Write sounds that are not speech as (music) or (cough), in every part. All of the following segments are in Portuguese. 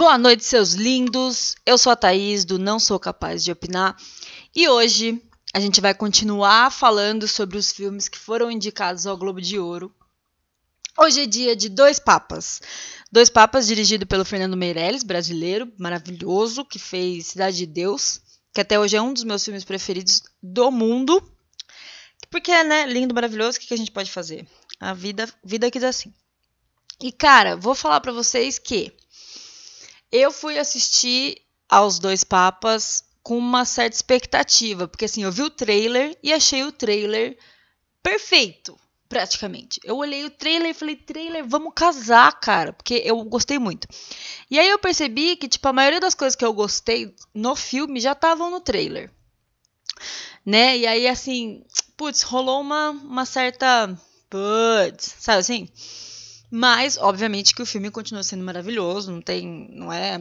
Boa noite, seus lindos. Eu sou a Thaís do Não Sou Capaz de Opinar e hoje a gente vai continuar falando sobre os filmes que foram indicados ao Globo de Ouro. Hoje é dia de Dois Papas. Dois Papas dirigido pelo Fernando Meirelles, brasileiro, maravilhoso, que fez Cidade de Deus, que até hoje é um dos meus filmes preferidos do mundo. Porque, né, lindo, maravilhoso, o que a gente pode fazer? A vida, vida que dá assim. E, cara, vou falar para vocês que eu fui assistir aos Dois Papas com uma certa expectativa, porque assim, eu vi o trailer e achei o trailer perfeito, praticamente. Eu olhei o trailer e falei, trailer, vamos casar, cara, porque eu gostei muito. E aí eu percebi que, tipo, a maioria das coisas que eu gostei no filme já estavam no trailer. Né? E aí, assim, putz, rolou uma, uma certa. Putz, sabe assim? Mas, obviamente, que o filme continua sendo maravilhoso, não tem. Não é.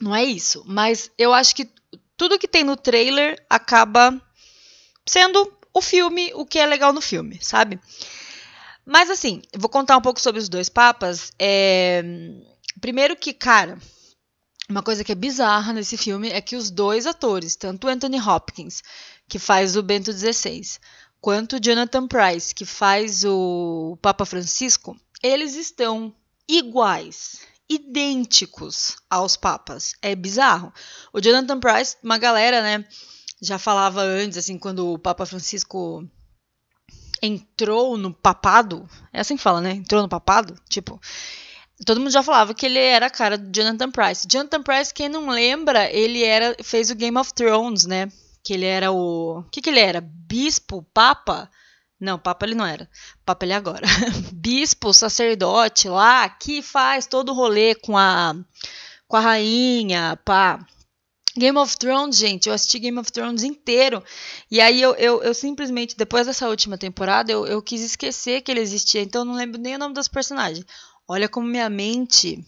Não é isso. Mas eu acho que tudo que tem no trailer acaba sendo o filme, o que é legal no filme, sabe? Mas assim, vou contar um pouco sobre os dois papas. É... Primeiro que, cara, uma coisa que é bizarra nesse filme é que os dois atores, tanto Anthony Hopkins, que faz o Bento XVI, quanto Jonathan Price, que faz o Papa Francisco, eles estão iguais, idênticos aos papas. É bizarro. O Jonathan Price, uma galera, né, já falava antes, assim, quando o Papa Francisco entrou no papado, é assim que fala, né? Entrou no papado, tipo, todo mundo já falava que ele era a cara do Jonathan Price. Jonathan Price, quem não lembra, ele era fez o Game of Thrones, né? Que ele era o, o que que ele era? Bispo, papa? Não, Papa ele não era. Papa ele é agora. (laughs) Bispo, sacerdote lá, que faz todo o rolê com a, com a rainha, pá. Game of Thrones, gente, eu assisti Game of Thrones inteiro. E aí eu, eu, eu simplesmente, depois dessa última temporada, eu, eu quis esquecer que ele existia. Então eu não lembro nem o nome dos personagens. Olha como minha mente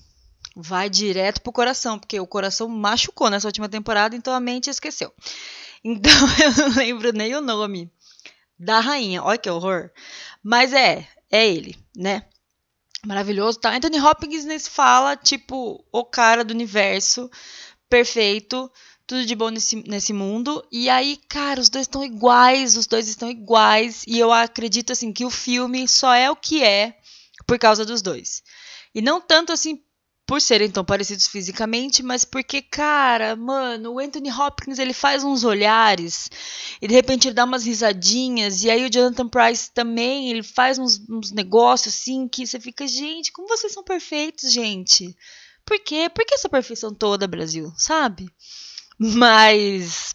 vai direto pro coração, porque o coração machucou nessa última temporada, então a mente esqueceu. Então (laughs) eu não lembro nem o nome da rainha. Olha que horror. Mas é, é ele, né? Maravilhoso, tá? Anthony Hopkins nesse fala, tipo, o cara do universo, perfeito, tudo de bom nesse, nesse mundo. E aí, cara, os dois estão iguais, os dois estão iguais. E eu acredito, assim, que o filme só é o que é por causa dos dois. E não tanto, assim, por serem tão parecidos fisicamente, mas porque, cara, mano, o Anthony Hopkins ele faz uns olhares e de repente ele dá umas risadinhas, e aí o Jonathan Price também, ele faz uns, uns negócios assim que você fica, gente, como vocês são perfeitos, gente. Por quê? Por que essa perfeição toda, Brasil? Sabe? (laughs) Mas.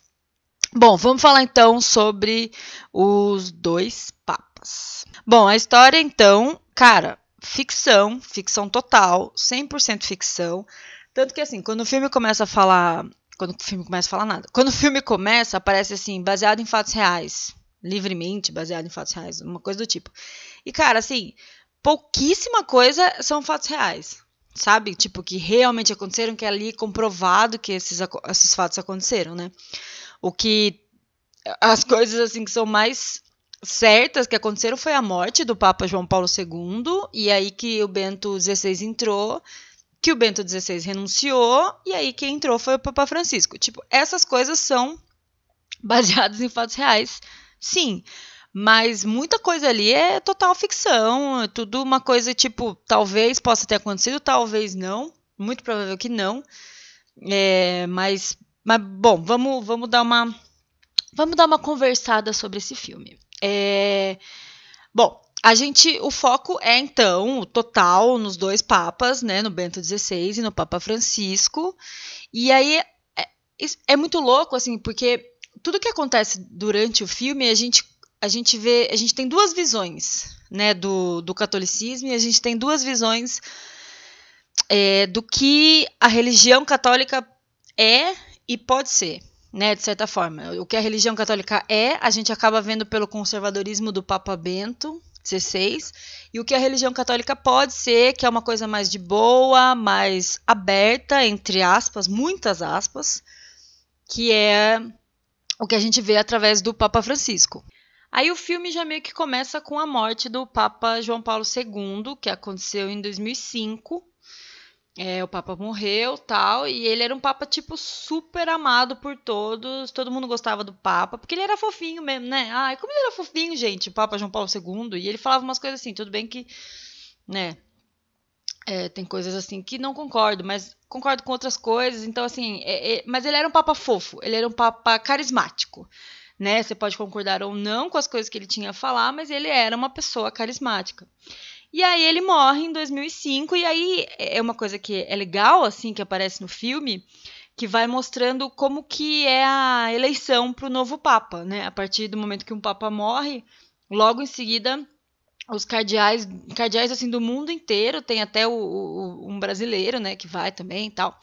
Bom, vamos falar então sobre os dois papas. Bom, a história então, cara, ficção, ficção total, 100% ficção. Tanto que assim, quando o filme começa a falar, quando o filme começa a falar nada, quando o filme começa, aparece assim, baseado em fatos reais, livremente baseado em fatos reais, uma coisa do tipo. E cara, assim, pouquíssima coisa são fatos reais, sabe? Tipo que realmente aconteceram, que é ali comprovado que esses, esses fatos aconteceram, né? O que as coisas assim que são mais certas que aconteceram foi a morte do Papa João Paulo II, e aí que o Bento XVI entrou, que o Bento XVI renunciou, e aí quem entrou foi o Papa Francisco. Tipo, essas coisas são baseadas em fatos reais, sim. Mas muita coisa ali é total ficção, é tudo uma coisa tipo, talvez possa ter acontecido, talvez não, muito provável que não. É, mas, mas bom, vamos, vamos dar uma vamos dar uma conversada sobre esse filme. É... Bom, a gente, o foco é então o total nos dois papas, né, no Bento XVI e no Papa Francisco. E aí é, é, muito louco assim, porque tudo que acontece durante o filme a gente a gente vê, a gente tem duas visões, né, do, do catolicismo e a gente tem duas visões é, do que a religião católica é e pode ser né, de certa forma. O que a religião católica é, a gente acaba vendo pelo conservadorismo do Papa Bento XVI, e o que a religião católica pode ser, que é uma coisa mais de boa, mais aberta, entre aspas, muitas aspas, que é o que a gente vê através do Papa Francisco. Aí o filme já meio que começa com a morte do Papa João Paulo II, que aconteceu em 2005. É, o Papa morreu tal, e ele era um Papa, tipo, super amado por todos. Todo mundo gostava do Papa, porque ele era fofinho mesmo, né? Ai, como ele era fofinho, gente, o Papa João Paulo II. E ele falava umas coisas assim, tudo bem que, né? É, tem coisas assim que não concordo, mas concordo com outras coisas. Então, assim, é, é, mas ele era um Papa fofo, ele era um Papa carismático. Né? Você pode concordar ou não com as coisas que ele tinha a falar, mas ele era uma pessoa carismática. E aí ele morre em 2005 e aí é uma coisa que é legal assim que aparece no filme, que vai mostrando como que é a eleição para o novo papa, né? A partir do momento que um papa morre, logo em seguida os cardeais, cardeais assim do mundo inteiro, tem até o, o, um brasileiro, né, que vai também e tal.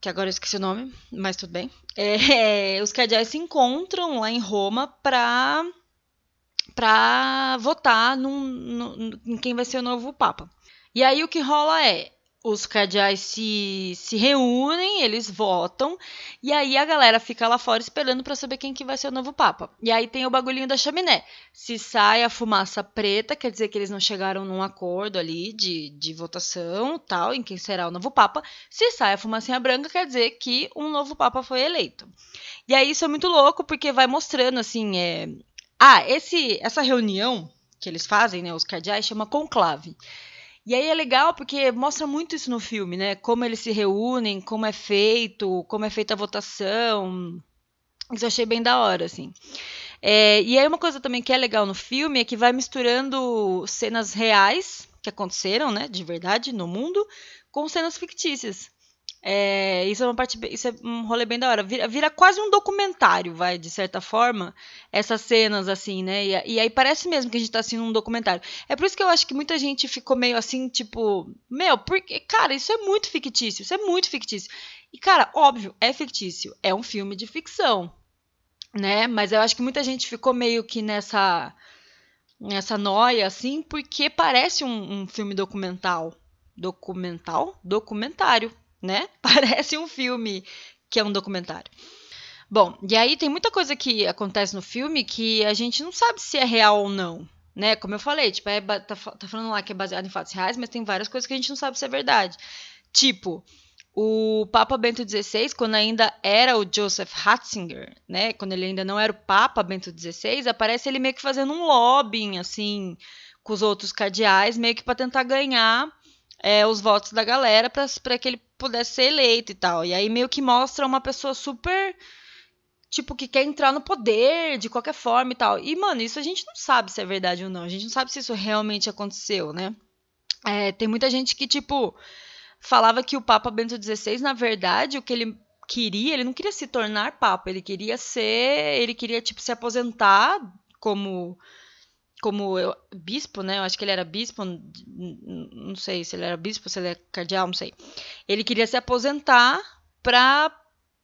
Que agora eu esqueci o nome, mas tudo bem. É, os cardeais se encontram lá em Roma para para votar num, num, em quem vai ser o novo Papa. E aí o que rola é, os cardeais se, se reúnem, eles votam, e aí a galera fica lá fora esperando para saber quem que vai ser o novo Papa. E aí tem o bagulhinho da chaminé. Se sai a fumaça preta, quer dizer que eles não chegaram num acordo ali de, de votação, tal, em quem será o novo Papa. Se sai a fumacinha branca, quer dizer que um novo Papa foi eleito. E aí isso é muito louco, porque vai mostrando, assim, é, ah, esse, essa reunião que eles fazem, né, os cardeais, chama conclave. E aí é legal porque mostra muito isso no filme, né? Como eles se reúnem, como é feito, como é feita a votação. Isso eu achei bem da hora, assim. É, e aí uma coisa também que é legal no filme é que vai misturando cenas reais que aconteceram, né, de verdade, no mundo, com cenas fictícias. É, isso é uma parte, isso é um rolê bem da hora. Vira, vira, quase um documentário, vai, de certa forma, essas cenas, assim, né? E, e, aí parece mesmo que a gente tá assistindo um documentário. É por isso que eu acho que muita gente ficou meio assim, tipo, meu, porque, cara, isso é muito fictício, isso é muito fictício. E, cara, óbvio, é fictício, é um filme de ficção, né? Mas eu acho que muita gente ficou meio que nessa, nessa noia, assim, porque parece um, um filme documental. Documental? Documentário né? (laughs) Parece um filme que é um documentário. Bom, e aí tem muita coisa que acontece no filme que a gente não sabe se é real ou não, né? Como eu falei, tipo, é, tá, tá falando lá que é baseado em fatos reais, mas tem várias coisas que a gente não sabe se é verdade. Tipo, o Papa Bento XVI, quando ainda era o Joseph Ratzinger, né? Quando ele ainda não era o Papa Bento XVI, aparece ele meio que fazendo um lobbying, assim, com os outros cardeais, meio que para tentar ganhar é, os votos da galera para que ele pudesse ser eleito e tal. E aí meio que mostra uma pessoa super tipo, que quer entrar no poder de qualquer forma e tal. E, mano, isso a gente não sabe se é verdade ou não. A gente não sabe se isso realmente aconteceu, né? É, tem muita gente que, tipo, falava que o Papa Bento XVI, na verdade, o que ele queria, ele não queria se tornar Papa, ele queria ser. Ele queria, tipo, se aposentar como como eu, bispo, né? Eu acho que ele era bispo, não sei se ele era bispo, se ele é cardeal, não sei. Ele queria se aposentar para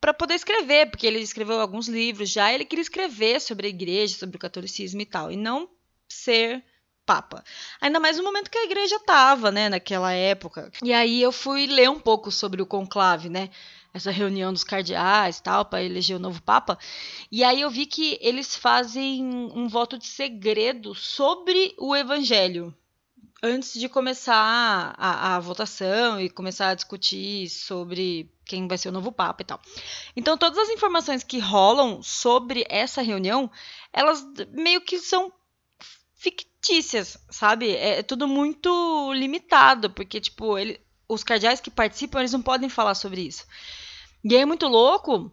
para poder escrever, porque ele escreveu alguns livros já, ele queria escrever sobre a igreja, sobre o catolicismo e tal, e não ser papa. Ainda mais no momento que a igreja estava, né, naquela época. E aí eu fui ler um pouco sobre o conclave, né? Essa reunião dos cardeais tal para eleger o novo papa. E aí eu vi que eles fazem um voto de segredo sobre o evangelho antes de começar a, a, votação e começar a discutir sobre quem vai ser o novo papa e tal. Então todas as informações que rolam sobre essa reunião, elas meio que são fictícias, sabe? É tudo muito limitado, porque tipo, ele, os cardeais que participam, eles não podem falar sobre isso. E é muito louco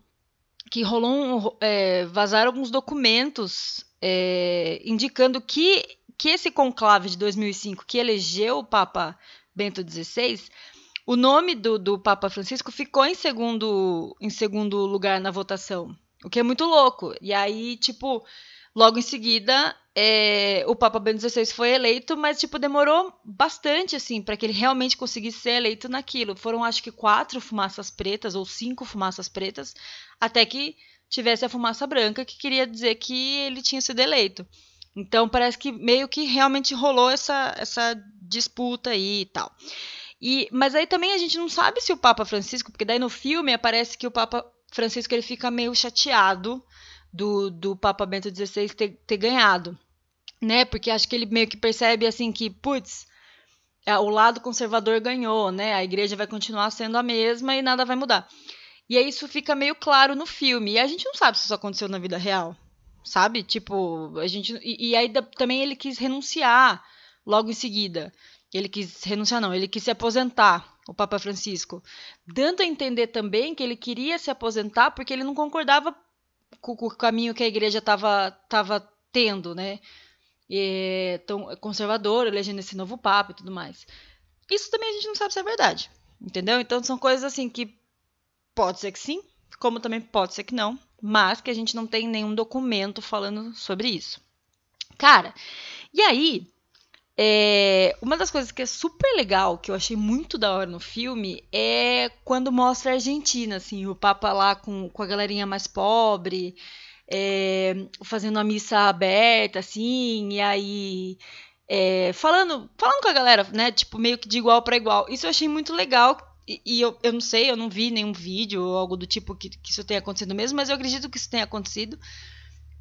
que rolou um, é, vazaram alguns documentos é, indicando que, que esse conclave de 2005, que elegeu o Papa Bento XVI, o nome do, do Papa Francisco ficou em segundo, em segundo lugar na votação. O que é muito louco. E aí, tipo, Logo em seguida, é, o Papa Bento XVI foi eleito, mas tipo demorou bastante assim para que ele realmente conseguisse ser eleito naquilo. Foram acho que quatro fumaças pretas ou cinco fumaças pretas, até que tivesse a fumaça branca, que queria dizer que ele tinha sido eleito. Então parece que meio que realmente rolou essa, essa disputa aí e tal. E, mas aí também a gente não sabe se o Papa Francisco, porque daí no filme aparece que o Papa Francisco ele fica meio chateado do, do Papa Bento XVI ter, ter ganhado, né? Porque acho que ele meio que percebe assim que, putz, é, o lado conservador ganhou, né? A igreja vai continuar sendo a mesma e nada vai mudar. E aí isso fica meio claro no filme. E a gente não sabe se isso aconteceu na vida real, sabe? Tipo, a gente. E, e aí também ele quis renunciar logo em seguida. Ele quis renunciar, não, ele quis se aposentar, o Papa Francisco. Dando a entender também que ele queria se aposentar porque ele não concordava com, com o caminho que a igreja estava tava tendo, né? E, tão conservador, elegendo esse novo Papa e tudo mais. Isso também a gente não sabe se é verdade, entendeu? Então são coisas assim que pode ser que sim, como também pode ser que não, mas que a gente não tem nenhum documento falando sobre isso. Cara, e aí é, uma das coisas que é super legal, que eu achei muito da hora no filme, é quando mostra a Argentina, assim, o Papa lá com, com a galerinha mais pobre, é, fazendo a missa aberta, assim, e aí é, falando, falando com a galera, né, tipo, meio que de igual para igual. Isso eu achei muito legal, e, e eu, eu não sei, eu não vi nenhum vídeo ou algo do tipo que, que isso tenha acontecido mesmo, mas eu acredito que isso tenha acontecido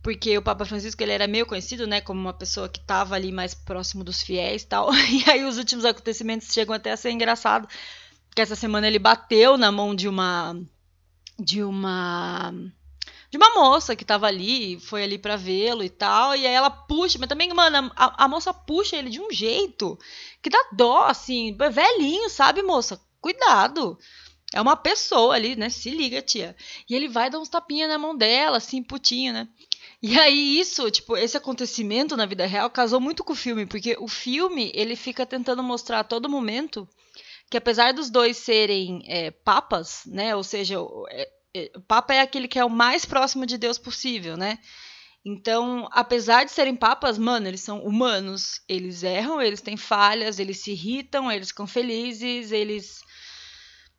porque o Papa Francisco ele era meio conhecido, né, como uma pessoa que estava ali mais próximo dos fiéis e tal. (laughs) E aí os últimos acontecimentos chegam até a ser engraçado, que essa semana ele bateu na mão de uma de uma de uma moça que estava ali, foi ali para vê-lo e tal, e aí ela puxa, mas também, mano, a, a, moça puxa ele de um jeito que dá dó, assim, velhinho, sabe, moça? Cuidado. É uma pessoa ali, né? Se liga, tia. E ele vai dar uns tapinhas na mão dela, assim, putinho, né? E aí isso, tipo, esse acontecimento na vida real casou muito com o filme, porque o filme, ele fica tentando mostrar a todo momento que apesar dos dois serem é, papas, né, ou seja, o, é, é, o papa é aquele que é o mais próximo de Deus possível, né, então, apesar de serem papas, mano, eles são humanos, eles erram, eles têm falhas, eles se irritam, eles ficam felizes, eles,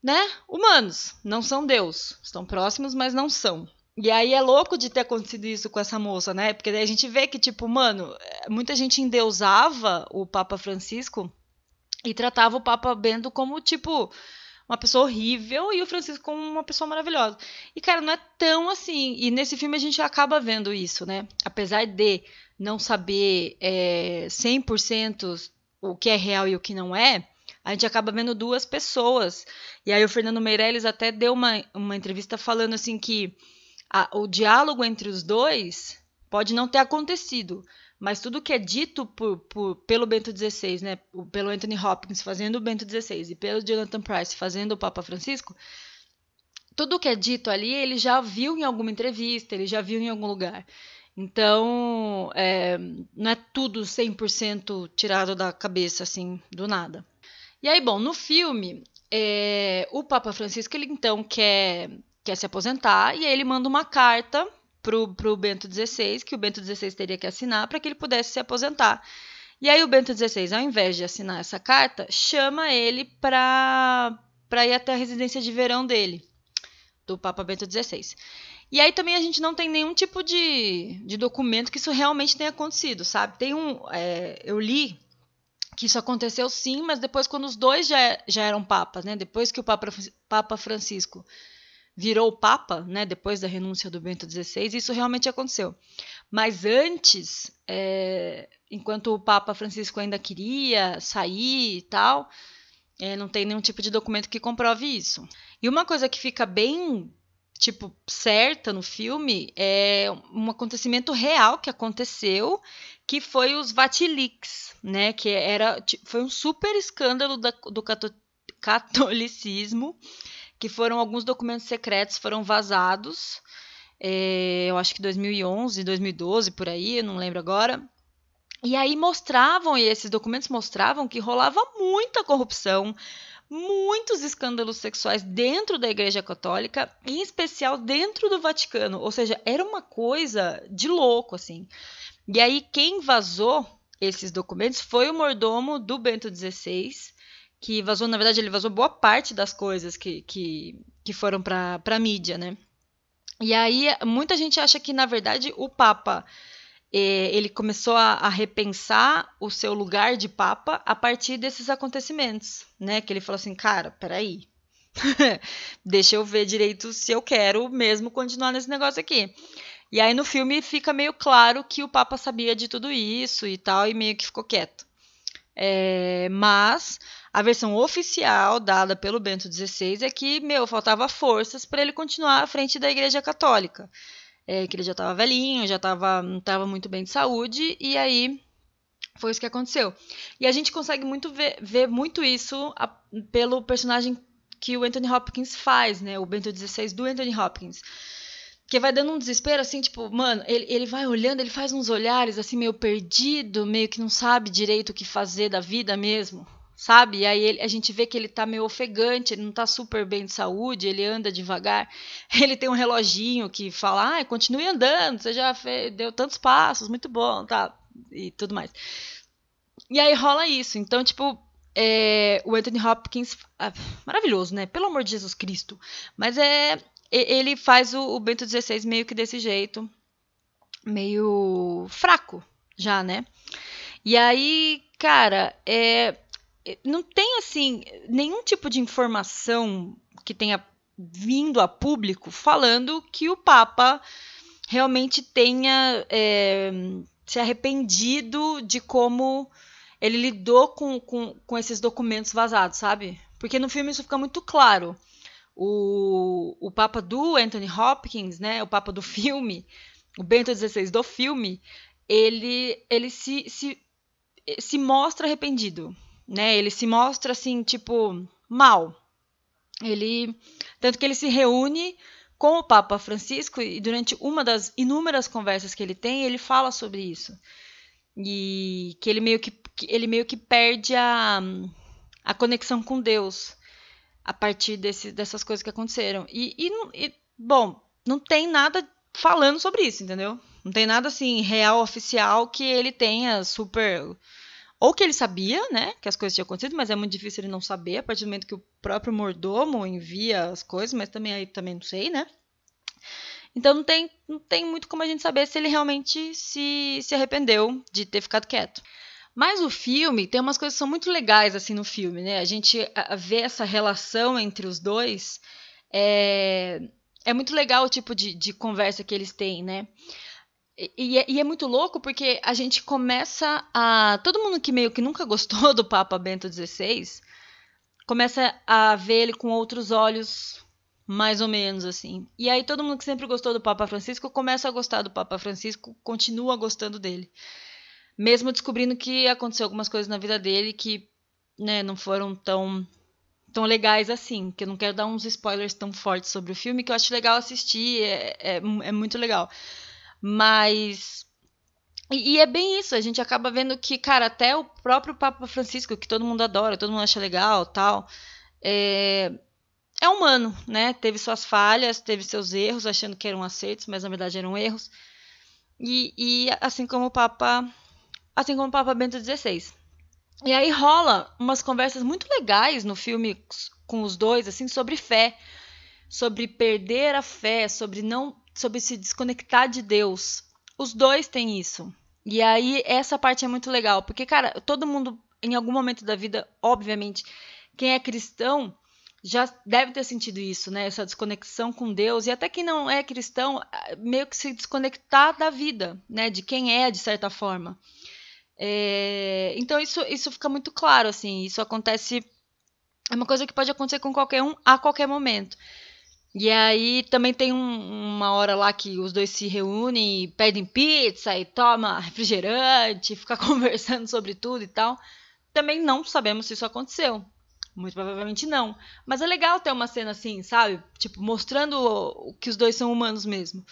né, humanos, não são Deus, estão próximos, mas não são. E aí é louco de ter acontecido isso com essa moça, né? Porque daí a gente vê que, tipo, mano, muita gente endeusava o Papa Francisco e tratava o Papa Bento como, tipo, uma pessoa horrível e o Francisco como uma pessoa maravilhosa. E, cara, não é tão assim. E nesse filme a gente acaba vendo isso, né? Apesar de não saber é, 100% o que é real e o que não é, a gente acaba vendo duas pessoas. E aí o Fernando Meirelles até deu uma, uma entrevista falando assim que a, o diálogo entre os dois pode não ter acontecido, mas tudo que é dito por, por, pelo Bento XVI, né, pelo Anthony Hopkins fazendo o Bento XVI e pelo Jonathan Price fazendo o Papa Francisco, tudo que é dito ali ele já viu em alguma entrevista, ele já viu em algum lugar. Então, é, não é tudo 100% tirado da cabeça, assim, do nada. E aí, bom, no filme, é, o Papa Francisco, ele então quer quer se aposentar e aí ele manda uma carta pro, pro Bento XVI, que o Bento XVI teria que assinar para que ele pudesse se aposentar. E aí o Bento XVI, ao invés de assinar essa carta, chama ele para ir até a residência de verão dele, do Papa Bento XVI. E aí também a gente não tem nenhum tipo de, de documento que isso realmente tenha acontecido, sabe? Tem um. É, eu li que isso aconteceu sim, mas depois quando os dois já, já eram papas, né? Depois que o Papa, Papa Francisco virou papa, né, depois da renúncia do Bento XVI, isso realmente aconteceu. Mas antes, é, enquanto o Papa Francisco ainda queria sair e tal, é, não tem nenhum tipo de documento que comprove isso. E uma coisa que fica bem tipo certa no filme é um acontecimento real que aconteceu, que foi os Vatilix, né, que era foi um super escândalo da, do catolicismo que foram alguns documentos secretos foram vazados. É, eu acho que 2011, 2012 por aí, eu não lembro agora. E aí mostravam, e esses documentos mostravam que rolava muita corrupção, muitos escândalos sexuais dentro da Igreja Católica, em especial dentro do Vaticano. Ou seja, era uma coisa de louco, assim. E aí quem vazou esses documentos foi o mordomo do Bento XVI, que vazou, na verdade, ele vazou boa parte das coisas que, que, que foram para a mídia, né? E aí, muita gente acha que, na verdade, o Papa eh, ele começou a, a, repensar o seu lugar de Papa a partir desses acontecimentos, né? Que ele falou assim, cara, peraí, (laughs) deixa eu ver direito se eu quero mesmo continuar nesse negócio aqui. E aí no filme fica meio claro que o Papa sabia de tudo isso e tal, e meio que ficou quieto. É, mas a versão oficial dada pelo Bento XVI é que, meu, faltava forças para ele continuar à frente da Igreja Católica. É, que ele já estava velhinho, já tava, não estava muito bem de saúde, e aí foi isso que aconteceu. E a gente consegue muito ver, ver muito isso a, pelo personagem que o Anthony Hopkins faz, né? O Bento XVI do Anthony Hopkins. Que vai dando um desespero, assim, tipo, mano, ele, ele vai olhando, ele faz uns olhares, assim, meio perdido, meio que não sabe direito o que fazer da vida mesmo, sabe? E aí ele, a gente vê que ele tá meio ofegante, ele não tá super bem de saúde, ele anda devagar. (laughs) Ele tem um reloginho que fala, ah, continue andando, você já fez, deu tantos passos, muito bom, tá? E tudo mais. E aí rola isso. Então, tipo, é, o Anthony Hopkins, ah, maravilhoso, né? Pelo amor de Jesus Cristo. Mas é, ele faz o, o Bento XVI meio que desse jeito, meio fraco já, né? E aí, cara, é, não tem assim nenhum tipo de informação que tenha vindo a público falando que o Papa realmente tenha é, se arrependido de como ele lidou com, com, com esses documentos vazados, sabe? Porque no filme isso fica muito claro o, o Papa do Anthony Hopkins, né, o Papa do filme, o Bento XVI do filme, ele, ele se, se, se mostra arrependido, né? Ele se mostra assim, tipo, mal. Ele tanto que ele se reúne com o Papa Francisco e durante uma das inúmeras conversas que ele tem, ele fala sobre isso. E que ele meio que, que ele meio que perde a, a conexão com Deus a partir desse, dessas coisas que aconteceram. E, e, e, bom, não tem nada falando sobre isso, entendeu? Não tem nada assim real oficial que ele tenha super ou que ele sabia, né, que as coisas tinham acontecido, mas é muito difícil ele não saber a partir do momento que o próprio mordomo envia as coisas, mas também aí também não sei, né? Então não tem, não tem muito como a gente saber se ele realmente se, se arrependeu de ter ficado quieto. Mas o filme tem umas coisas que são muito legais assim no filme, né? A gente vê essa relação entre os dois. É, é muito legal o tipo de, de conversa que eles têm, né? E, e, é, muito louco porque a gente começa a. Todo mundo que meio que nunca gostou (laughs) do Papa Bento XVI começa a ver ele com outros olhos, mais ou menos assim. E aí todo mundo que sempre gostou do Papa Francisco começa a gostar do Papa Francisco, continua gostando dele mesmo descobrindo que aconteceu algumas coisas na vida dele que né, não foram tão tão legais assim, que eu não quero dar uns spoilers tão fortes sobre o filme, que eu acho legal assistir, é, é, é muito legal. Mas. E, é bem isso, a gente acaba vendo que, cara, até o próprio Papa Francisco, que todo mundo adora, todo mundo acha legal tal, é, é humano, né? Teve suas falhas, teve seus erros, achando que eram acertos, mas na verdade eram erros. E, e assim como o Papa assim como o Papa Bento XVI. E aí rola umas conversas muito legais no filme com os dois, assim, sobre fé, sobre perder a fé, sobre não, sobre se desconectar de Deus. Os dois têm isso. E aí essa parte é muito legal, porque cara, todo mundo em algum momento da vida, obviamente, quem é cristão já deve ter sentido isso, né? Essa desconexão com Deus e até quem não é cristão, meio que se desconectar da vida, né? De quem é, de certa forma. É, então isso, isso fica muito claro, assim, isso acontece, é uma coisa que pode acontecer com qualquer um a qualquer momento. E aí também tem um, uma hora lá que os dois se reúnem e pedem pizza e toma refrigerante, (laughs) fica conversando sobre tudo e tal. Também não sabemos se isso aconteceu. Muito provavelmente não. Mas é legal ter uma cena assim, sabe? Tipo, mostrando que os dois são humanos mesmo.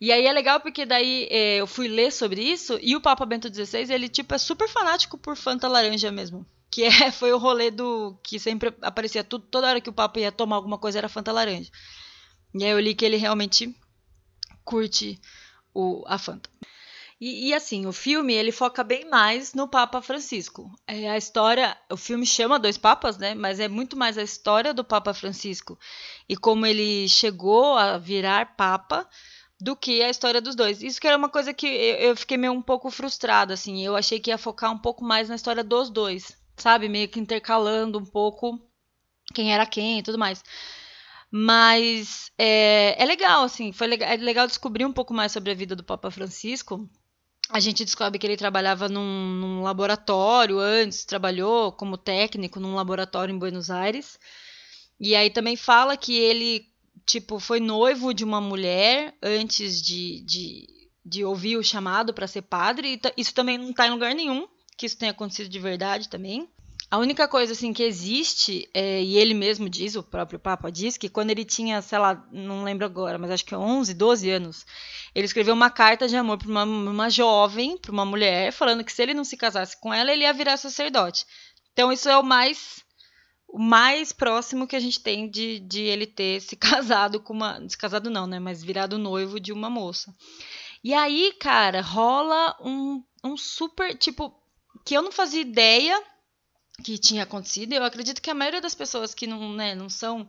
E aí é legal porque daí é, eu fui ler sobre isso e o Papa Bento XVI, ele tipo é super fanático por Fanta laranja mesmo. Que é, (laughs) foi o rolê do que sempre aparecia tudo, toda hora que o Papa ia tomar alguma coisa era Fanta laranja. E aí eu li que ele realmente curte o, a Fanta. E, e, assim, o filme ele foca bem mais no Papa Francisco. É a história, o filme chama Dois Papas, né? Mas é muito mais a história do Papa Francisco e como ele chegou a virar Papa do que a história dos dois. Isso que era uma coisa que eu, fiquei meio um pouco frustrada, assim. Eu achei que ia focar um pouco mais na história dos dois, sabe? Meio que intercalando um pouco quem era quem e tudo mais. Mas é, é legal, assim. Foi legal, é legal descobrir um pouco mais sobre a vida do Papa Francisco. a gente descobre que ele trabalhava num, num, laboratório antes, trabalhou como técnico num laboratório em Buenos Aires. E aí também fala que ele, tipo, foi noivo de uma mulher antes de, de, de ouvir o chamado para ser padre. Isso também não está em lugar nenhum, que isso tenha acontecido de verdade também. A única coisa assim que existe, é, e ele mesmo diz, o próprio Papa diz, que quando ele tinha, sei lá, não lembro agora, mas acho que 11, 12 anos, ele escreveu uma carta de amor para uma, uma jovem, para uma mulher, falando que se ele não se casasse com ela, ele ia virar sacerdote. Então isso é o mais o mais próximo que a gente tem de, de ele ter se (laughs) casado com uma. Se casado não, né? Mas virado noivo de uma moça. E aí, cara, rola um, um super. Tipo, que eu não fazia ideia que tinha acontecido. Eu acredito que a maioria das pessoas que não, né, não são,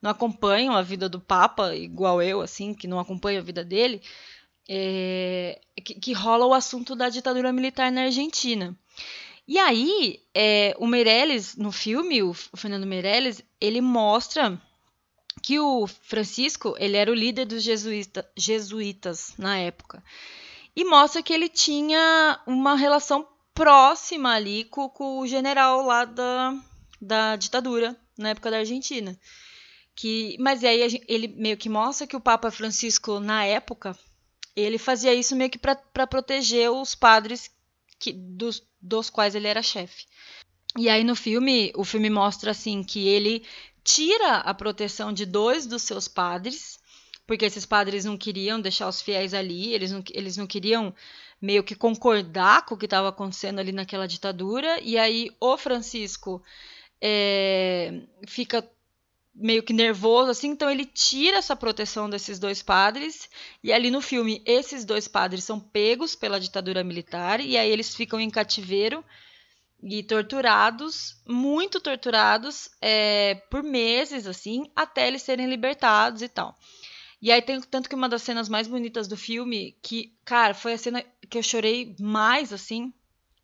não acompanham a vida do Papa, igual eu, assim, que não acompanham a vida dele, é, que, que, rola o assunto da ditadura militar na Argentina. E aí, é, o Meirelles, no filme, o Fernando Meirelles, ele mostra que o Francisco, ele era o líder dos jesuíta, jesuítas na época. E mostra que ele tinha uma relação próxima ali com, com o general lá da, da ditadura, na época da Argentina. Que, mas aí ele meio que mostra que o Papa Francisco, na época, ele fazia isso meio que para proteger os padres que, dos, dos quais ele era chefe. E aí no filme, o filme mostra assim que ele tira a proteção de dois dos seus padres, porque esses padres não queriam deixar os fiéis ali, eles não, eles não queriam meio que concordar com o que estava acontecendo ali naquela ditadura, e aí o Francisco é, fica meio que nervoso, assim, então ele tira essa proteção desses dois padres, e ali no filme esses dois padres são pegos pela ditadura militar, e aí eles ficam em cativeiro e torturados, muito torturados, é, por meses, assim, até eles serem libertados e tal. E aí tem tanto que uma das cenas mais bonitas do filme, que, cara, foi a cena que eu chorei mais, assim,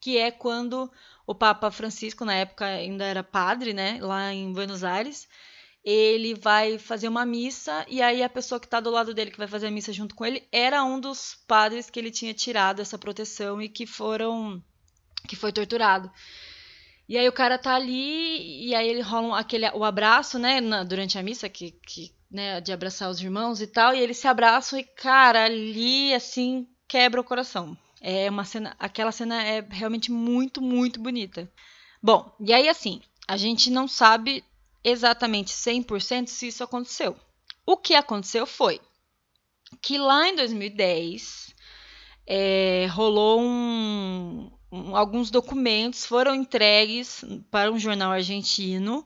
que é quando o Papa Francisco, na época ainda era padre, né, lá em Buenos Aires, ele vai fazer uma missa e aí a pessoa que está do lado dele que vai fazer a missa junto com ele era um dos padres que ele tinha tirado essa proteção e que foram que foi torturado. E aí o cara tá ali e aí ele rola aquele o abraço, né, na, durante a missa que, que né, de abraçar os irmãos e tal, e eles se abraçam e cara, ali assim quebra o coração. É uma cena, aquela cena é realmente muito, muito bonita. Bom, e aí assim, a gente não sabe exatamente 100% se isso aconteceu. O que aconteceu foi que lá em 2010 é, rolou um, um, alguns documentos foram entregues para um jornal argentino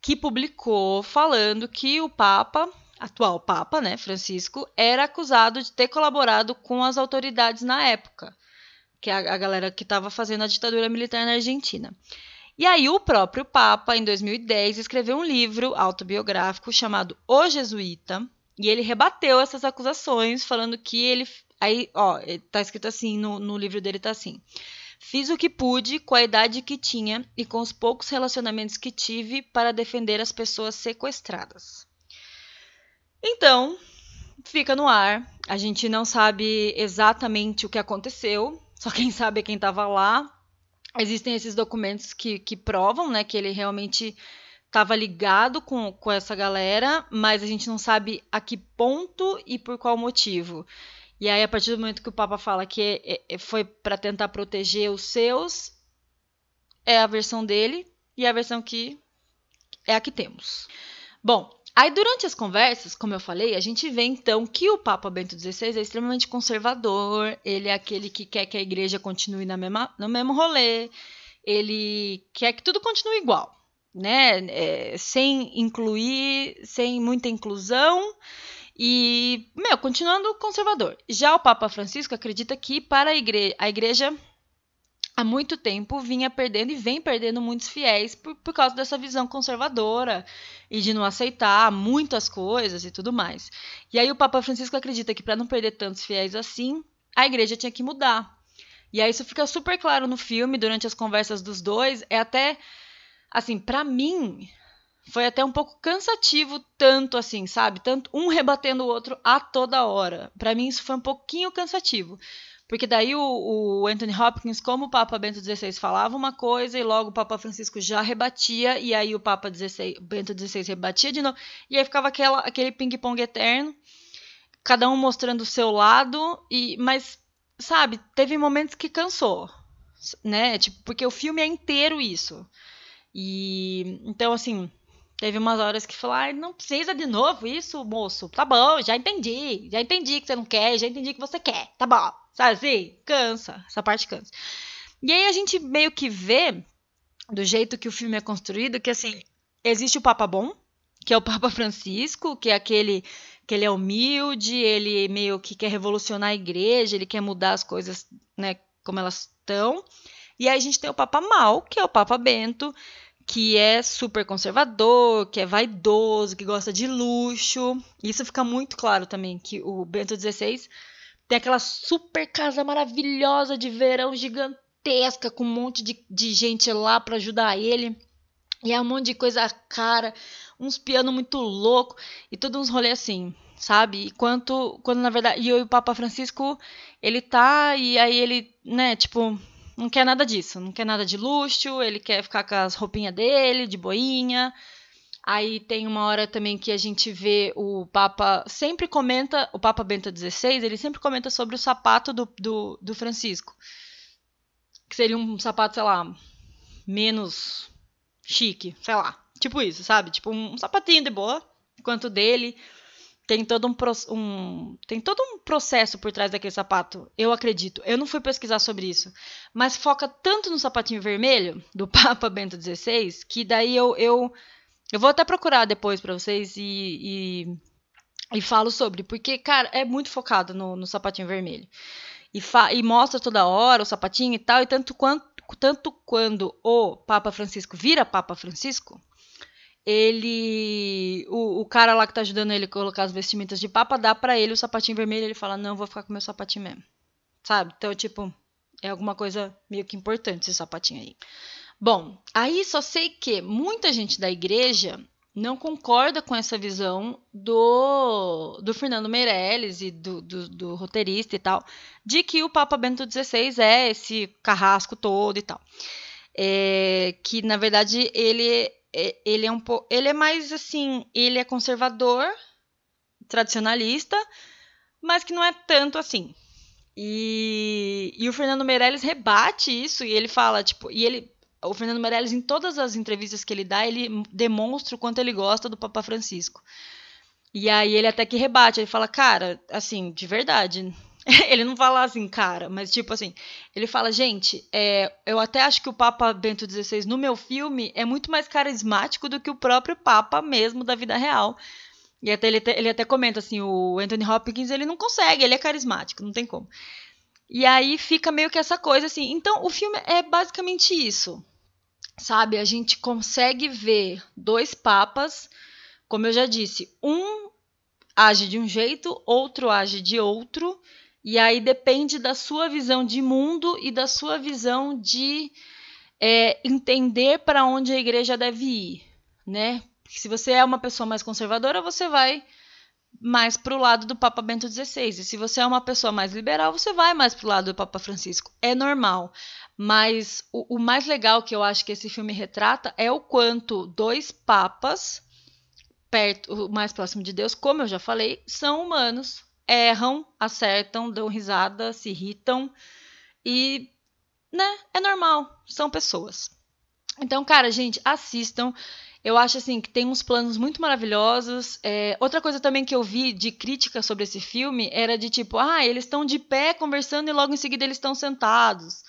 que publicou falando que o Papa atual Papa, né, Francisco, era acusado de ter colaborado com as autoridades na época, que é a, galera que estava fazendo a ditadura militar na Argentina. E aí o próprio Papa, em 2010, escreveu um livro autobiográfico chamado O Jesuíta, e ele rebateu essas acusações, falando que ele. Aí, ó, tá escrito assim, no, no livro dele tá assim. Fiz o que pude com a idade que tinha e com os poucos relacionamentos que tive para defender as pessoas sequestradas. Então, fica no ar. A gente não sabe exatamente o que aconteceu, só quem sabe é quem estava lá. Existem esses documentos que, que provam né, que ele realmente estava ligado com, com essa galera, mas a gente não sabe a que ponto e por qual motivo. E aí, a partir do momento que o Papa fala que é, é, foi para tentar proteger os seus, é a versão dele e a versão que é a que temos. Bom, Aí, durante as conversas, como eu falei, a gente vê então que o Papa Bento XVI é extremamente conservador, ele é aquele que quer que a igreja continue na mesma, no mesmo rolê, ele quer que tudo continue igual, né? É, sem incluir, sem muita inclusão e, meu, continuando conservador. Já o Papa Francisco acredita que para a igreja, a igreja há muito tempo vinha perdendo e vem perdendo muitos fiéis por, por causa dessa visão conservadora e de não aceitar muitas coisas e tudo mais. E aí o Papa Francisco acredita que para não perder tantos fiéis assim, a igreja tinha que mudar. E aí isso fica super claro no filme, durante as conversas dos dois, é até assim, para mim foi até um pouco cansativo tanto assim, sabe? Tanto um rebatendo o outro a toda hora. Para mim isso foi um pouquinho cansativo Porque daí o, o, Anthony Hopkins, como o Papa Bento XVI falava uma coisa e logo o Papa Francisco já rebatia, e aí o Papa 16, Bento XVI rebatia de novo, e aí ficava aquela, aquele ping-pong eterno, cada um mostrando o seu lado, e mas, sabe, teve momentos que cansou, né? Tipo, porque o filme é inteiro isso. E então, assim, Teve umas horas que falou, ah, não precisa de novo isso, moço. Tá bom, já entendi. Já entendi que você não quer, já entendi que você quer. Tá bom. Sabe assim? Cansa. Essa parte cansa. E aí a gente meio que vê, do jeito que o filme é construído, que assim, existe o Papa Bom, que é o Papa Francisco, que é aquele que ele é humilde, ele meio que quer revolucionar a igreja, ele quer mudar as coisas, né, como elas estão. E aí a gente tem o Papa Mal, que é o Papa Bento, que é super conservador, que é vaidoso, que gosta de luxo. Isso fica muito claro também, que o Bento XVI tem aquela super casa maravilhosa de verão gigantesca, com um monte de, de gente lá para ajudar ele. E é um monte de coisa cara, uns pianos muito louco e todos uns rolês assim, sabe? Enquanto, quando na verdade, e o Papa Francisco, ele tá e aí ele, né, tipo, não quer nada disso, não quer nada de luxo, ele quer ficar com as roupinhas dele, de boinha. Aí tem uma hora também que a gente vê o Papa sempre comenta, o Papa Bento XVI, ele sempre comenta sobre o sapato do, do, do Francisco. Que seria um sapato, sei lá, menos chique, sei lá. Tipo isso, sabe? Tipo um, um sapatinho de boa, enquanto dele tem todo um, um, tem todo um processo por trás daquele sapato, eu acredito. Eu não fui pesquisar sobre isso, mas foca tanto no sapatinho vermelho do (laughs) Papa Bento XVI que daí eu eu, eu vou até procurar depois para vocês e, e, e falo sobre, porque cara é muito focado no, no sapatinho vermelho e, fa, e mostra toda hora o sapatinho e tal e tanto quanto tanto quando o Papa Francisco vira Papa Francisco ele. O, o, cara lá que tá ajudando ele a colocar as vestimentas de papa dá para ele o sapatinho vermelho. Ele fala: Não, vou ficar com meu sapatinho mesmo. Sabe? Então, tipo, é alguma coisa meio que importante esse sapatinho aí. Bom, aí só sei que muita gente da igreja não concorda com essa visão do, do Fernando Meirelles e do, do, do roteirista e tal, de que o Papa Bento XVI é esse carrasco todo e tal. É, que na verdade ele ele é um pouco, ele é mais assim, ele é conservador, tradicionalista, mas que não é tanto assim. E, e o Fernando Meirelles rebate isso e ele fala, tipo, e ele o Fernando Meirelles, em todas as entrevistas que ele dá, ele demonstra o quanto ele gosta do Papa Francisco. E aí ele até que rebate, ele fala, cara, assim, de verdade, (laughs) ele não fala assim, cara, mas tipo assim, ele fala, gente, é, eu até acho que o Papa Bento XVI no meu filme é muito mais carismático do que o próprio Papa mesmo da vida real. E até ele, ele até comenta assim, o Anthony Hopkins ele não consegue, ele é carismático, não tem como. E aí fica meio que essa coisa assim. Então o filme é basicamente isso, sabe? A gente consegue ver dois papas, como eu já disse, um age de um jeito, outro age de outro e aí depende da sua visão de mundo e da sua visão de é, entender para onde a igreja deve ir, né? Se você é uma pessoa mais conservadora, você vai mais para o lado do Papa Bento XVI. E se você é uma pessoa mais liberal, você vai mais para o lado do Papa Francisco. É normal. Mas o, o, mais legal que eu acho que esse filme retrata é o quanto dois papas, perto, mais próximo de Deus, como eu já falei, são humanos, erram, acertam, dão risada, se irritam e, né, é normal, são pessoas. Então, cara, gente, assistam. Eu acho assim que tem uns planos muito maravilhosos. É, outra coisa também que eu vi de crítica sobre esse filme era de tipo, ah, eles estão de pé conversando e logo em seguida eles estão sentados.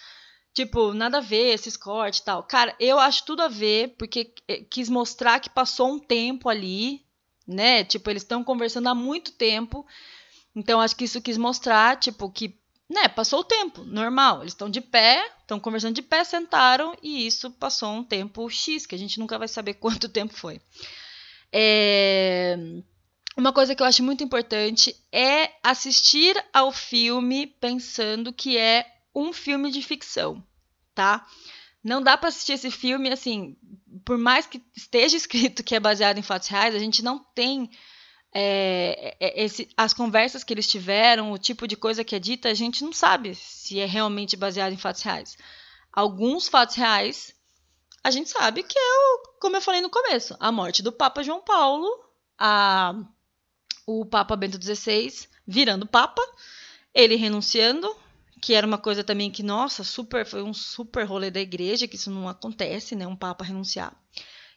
Tipo, nada a ver esses cortes e tal. Cara, eu acho tudo a ver, porque é, quis mostrar que passou um tempo ali, né? Tipo, eles estão conversando há muito tempo. Então, acho que isso quis mostrar, tipo, que, né, passou o tempo, normal. Eles estão de pé, estão conversando de pé, sentaram, e isso passou um tempo X, que a gente nunca vai saber (laughs) quanto tempo foi. É... Uma coisa que eu acho muito importante é assistir ao filme pensando que é um filme de ficção, tá? Não dá para assistir esse filme assim, por mais que esteja escrito que é baseado em fatos reais, a gente não tem é, é, esse, as conversas que eles tiveram, o tipo de coisa que é dita, a gente não sabe se é realmente baseado em fatos reais. Alguns fatos reais, a gente sabe que é, o, como eu falei no começo, a morte do Papa João Paulo, a, o Papa Bento XVI virando Papa, ele renunciando, que era uma coisa também que, nossa, super foi um super rolê da igreja, que isso não acontece, né? Um Papa renunciar.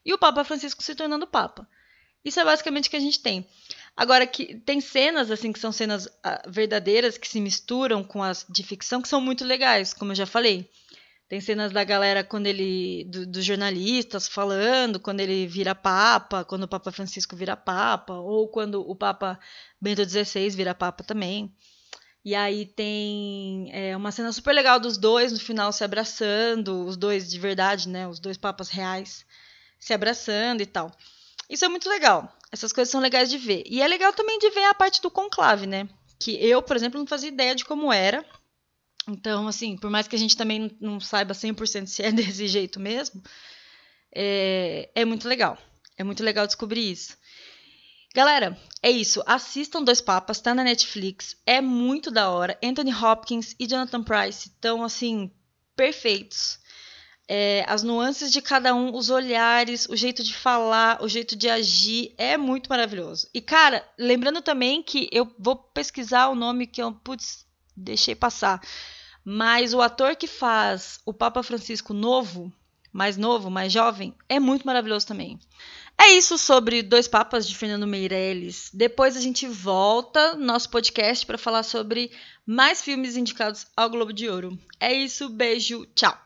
E o Papa Francisco se tornando Papa. Isso é basicamente o que a gente tem. Agora, que tem cenas, assim, que são cenas uh, verdadeiras, que se misturam com as de ficção, que são muito legais, como eu já falei. Tem cenas da galera quando ele. Do, dos jornalistas falando, quando ele vira Papa, quando o Papa Francisco vira Papa, ou quando o Papa Bento XVI vira Papa também. E aí tem é, uma cena super legal dos dois no final se abraçando, os dois de verdade, né? Os dois papas reais se abraçando e tal. Isso é muito legal. Essas coisas são legais de ver. E é legal também de ver a parte do conclave, né? Que eu, por exemplo, não fazia ideia de como era. Então, assim, por mais que a gente também não saiba 100% se é (laughs) desse jeito mesmo, é, é muito legal. É muito legal descobrir isso. Galera, é isso. Assistam Dois Papas, tá na Netflix. É muito da hora. Anthony Hopkins e Jonathan Price estão, assim, perfeitos é, as nuances de cada um, os olhares, o jeito de falar, o jeito de agir, é muito maravilhoso. E, cara, lembrando também que eu vou pesquisar o nome que eu, putz, deixei passar. Mas o ator que faz o Papa Francisco novo, mais novo, mais jovem, é muito maravilhoso também. É isso sobre Dois Papas de Fernando Meirelles. Depois a gente volta no nosso podcast para falar sobre mais filmes indicados ao Globo de Ouro. É isso, beijo, tchau.